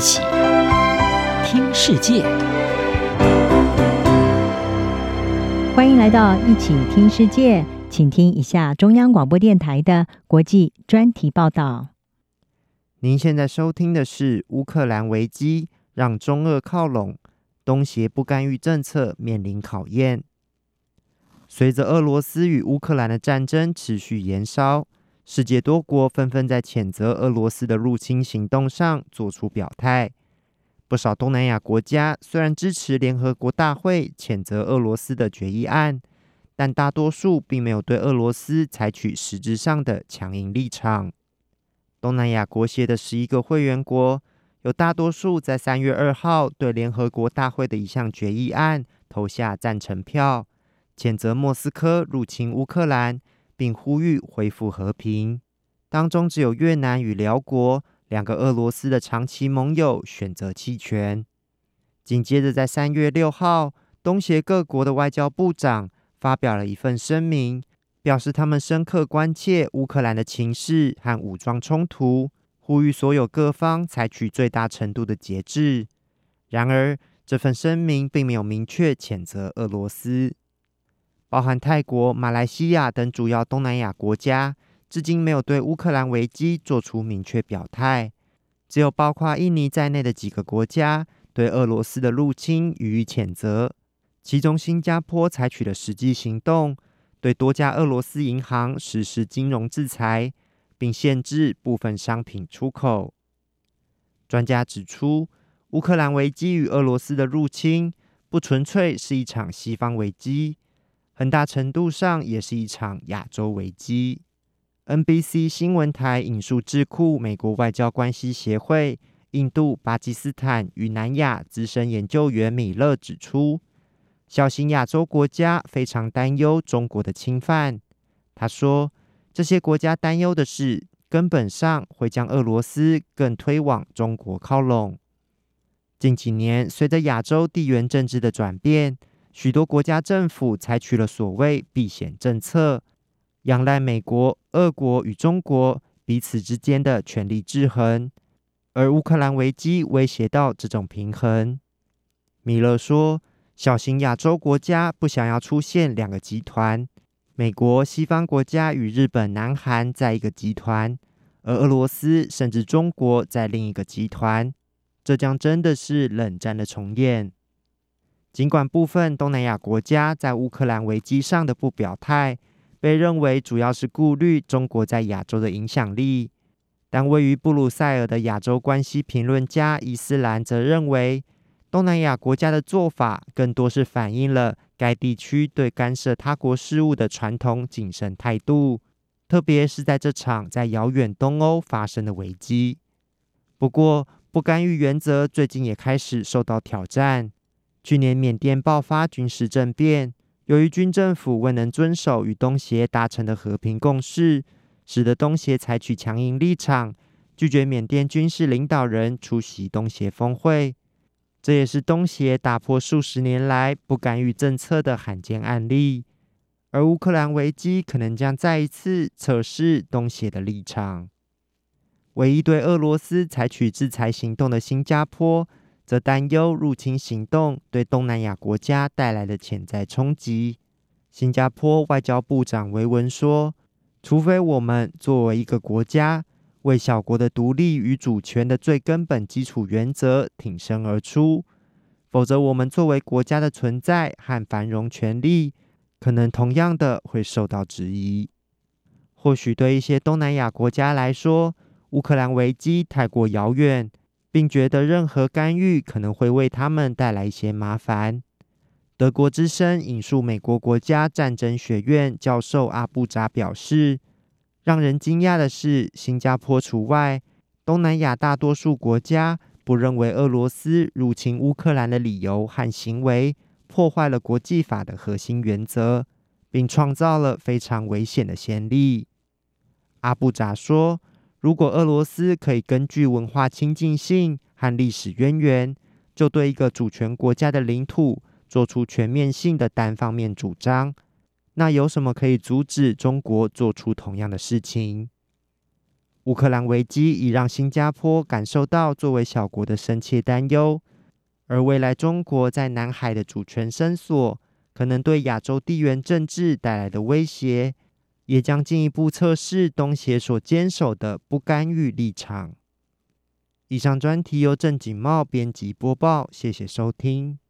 起听世界，欢迎来到一起听世界，请听一下中央广播电台的国际专题报道。您现在收听的是乌克兰危机让中俄靠拢，东协不干预政策面临考验。随着俄罗斯与乌克兰的战争持续延烧。世界多国纷纷在谴责俄罗斯的入侵行动上做出表态。不少东南亚国家虽然支持联合国大会谴责俄罗斯的决议案，但大多数并没有对俄罗斯采取实质上的强硬立场。东南亚国协的十一个会员国，有大多数在三月二号对联合国大会的一项决议案投下赞成票，谴责莫斯科入侵乌克兰。并呼吁恢复和平。当中只有越南与辽国两个俄罗斯的长期盟友选择弃权。紧接着，在三月六号，东协各国的外交部长发表了一份声明，表示他们深刻关切乌克兰的情势和武装冲突，呼吁所有各方采取最大程度的节制。然而，这份声明并没有明确谴责俄罗斯。包含泰国、马来西亚等主要东南亚国家，至今没有对乌克兰危机做出明确表态。只有包括印尼在内的几个国家对俄罗斯的入侵予以谴责。其中，新加坡采取了实际行动，对多家俄罗斯银行实施金融制裁，并限制部分商品出口。专家指出，乌克兰危机与俄罗斯的入侵，不纯粹是一场西方危机。很大程度上也是一场亚洲危机。NBC 新闻台引述智库美国外交关系协会印度、巴基斯坦与南亚资深研究员米勒指出，小型亚洲国家非常担忧中国的侵犯。他说，这些国家担忧的是，根本上会将俄罗斯更推往中国靠拢。近几年，随着亚洲地缘政治的转变。许多国家政府采取了所谓避险政策，仰赖美国、俄国与中国彼此之间的权力制衡，而乌克兰危机威胁到这种平衡。米勒说，小型亚洲国家不想要出现两个集团，美国、西方国家与日本、南韩在一个集团，而俄罗斯甚至中国在另一个集团，这将真的是冷战的重演。尽管部分东南亚国家在乌克兰危机上的不表态，被认为主要是顾虑中国在亚洲的影响力，但位于布鲁塞尔的亚洲关系评论家伊斯兰则认为，东南亚国家的做法更多是反映了该地区对干涉他国事务的传统谨慎态度，特别是在这场在遥远东欧发生的危机。不过，不干预原则最近也开始受到挑战。去年缅甸爆发军事政变，由于军政府未能遵守与东协达成的和平共识，使得东协采取强硬立场，拒绝缅甸军事领导人出席东协峰会。这也是东协打破数十年来不干预政策的罕见案例。而乌克兰危机可能将再一次测试东协的立场。唯一对俄罗斯采取制裁行动的新加坡，则担忧入侵行动对东南亚国家带来的潜在冲击。新加坡外交部长维文说：“除非我们作为一个国家，为小国的独立与主权的最根本基础原则挺身而出，否则我们作为国家的存在和繁荣权利，可能同样的会受到质疑。或许对一些东南亚国家来说，乌克兰危机太过遥远。”并觉得任何干预可能会为他们带来一些麻烦。德国之声引述美国国家战争学院教授阿布扎表示：“让人惊讶的是，新加坡除外，东南亚大多数国家不认为俄罗斯入侵乌克兰的理由和行为破坏了国际法的核心原则，并创造了非常危险的先例。”阿布扎说。如果俄罗斯可以根据文化亲近性和历史渊源，就对一个主权国家的领土做出全面性的单方面主张，那有什么可以阻止中国做出同样的事情？乌克兰危机已让新加坡感受到作为小国的深切担忧，而未来中国在南海的主权伸缩，可能对亚洲地缘政治带来的威胁，也将进一步测试东协所坚守的不干预立场。以上专题由郑景茂编辑播报，谢谢收听。